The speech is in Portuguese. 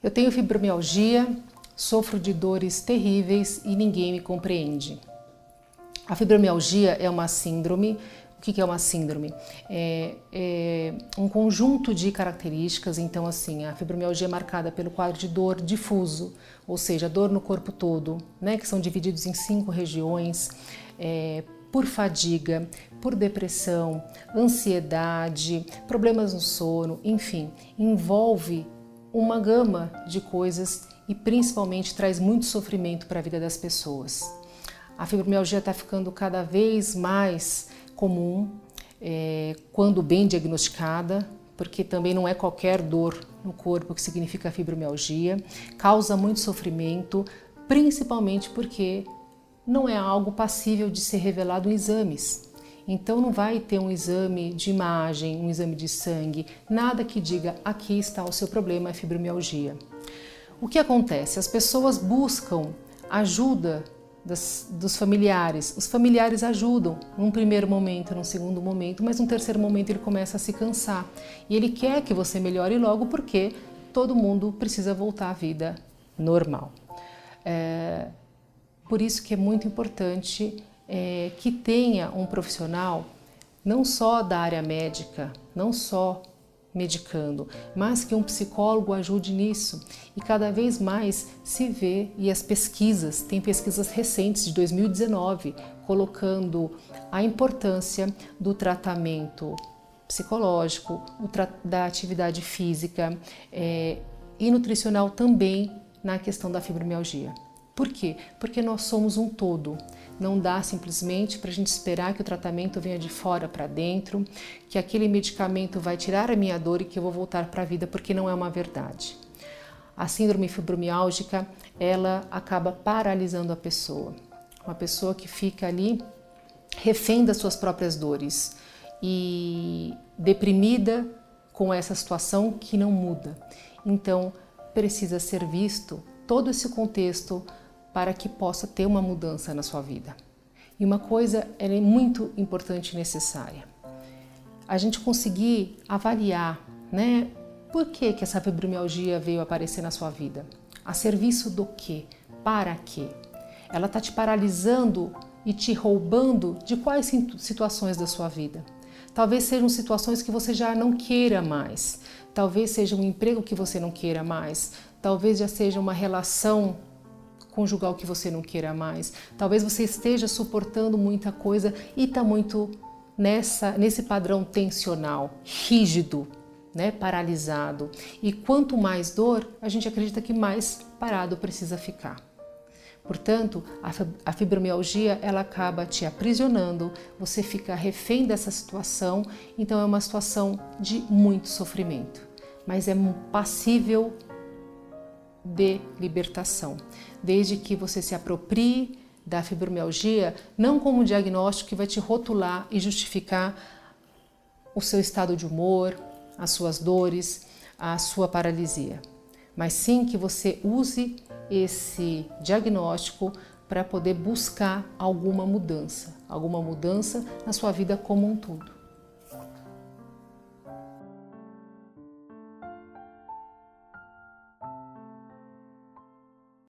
Eu tenho fibromialgia, sofro de dores terríveis e ninguém me compreende. A fibromialgia é uma síndrome. O que é uma síndrome? É, é, um conjunto de características. Então, assim, a fibromialgia é marcada pelo quadro de dor difuso, ou seja, dor no corpo todo, né, que são divididos em cinco regiões. É, por fadiga, por depressão, ansiedade, problemas no sono, enfim, envolve uma gama de coisas e principalmente traz muito sofrimento para a vida das pessoas. A fibromialgia está ficando cada vez mais comum é, quando bem diagnosticada, porque também não é qualquer dor no corpo que significa fibromialgia, causa muito sofrimento, principalmente porque não é algo passível de ser revelado em exames. Então não vai ter um exame de imagem, um exame de sangue, nada que diga aqui está o seu problema, é fibromialgia. O que acontece? As pessoas buscam ajuda das, dos familiares. Os familiares ajudam num primeiro momento, num segundo momento, mas num terceiro momento ele começa a se cansar. E ele quer que você melhore logo porque todo mundo precisa voltar à vida normal. É, por isso que é muito importante é, que tenha um profissional não só da área médica, não só medicando, mas que um psicólogo ajude nisso. E cada vez mais se vê, e as pesquisas, tem pesquisas recentes de 2019, colocando a importância do tratamento psicológico, da atividade física é, e nutricional também na questão da fibromialgia. Por quê? Porque nós somos um todo. Não dá simplesmente para a gente esperar que o tratamento venha de fora para dentro, que aquele medicamento vai tirar a minha dor e que eu vou voltar para a vida, porque não é uma verdade. A síndrome fibromialgica, ela acaba paralisando a pessoa. Uma pessoa que fica ali refém das suas próprias dores e deprimida com essa situação que não muda. Então, precisa ser visto todo esse contexto para que possa ter uma mudança na sua vida. E uma coisa é muito importante e necessária. A gente conseguir avaliar, né, por que, que essa fibromialgia veio aparecer na sua vida? A serviço do quê? Para quê? Ela está te paralisando e te roubando de quais situações da sua vida? Talvez sejam situações que você já não queira mais. Talvez seja um emprego que você não queira mais. Talvez já seja uma relação conjugal que você não queira mais. Talvez você esteja suportando muita coisa e está muito nessa nesse padrão tensional, rígido, né, paralisado. E quanto mais dor, a gente acredita que mais parado precisa ficar. Portanto, a fibromialgia ela acaba te aprisionando, você fica refém dessa situação, então é uma situação de muito sofrimento, mas é passível de libertação, desde que você se aproprie da fibromialgia não como um diagnóstico que vai te rotular e justificar o seu estado de humor, as suas dores, a sua paralisia, mas sim que você use esse diagnóstico para poder buscar alguma mudança, alguma mudança na sua vida como um todo.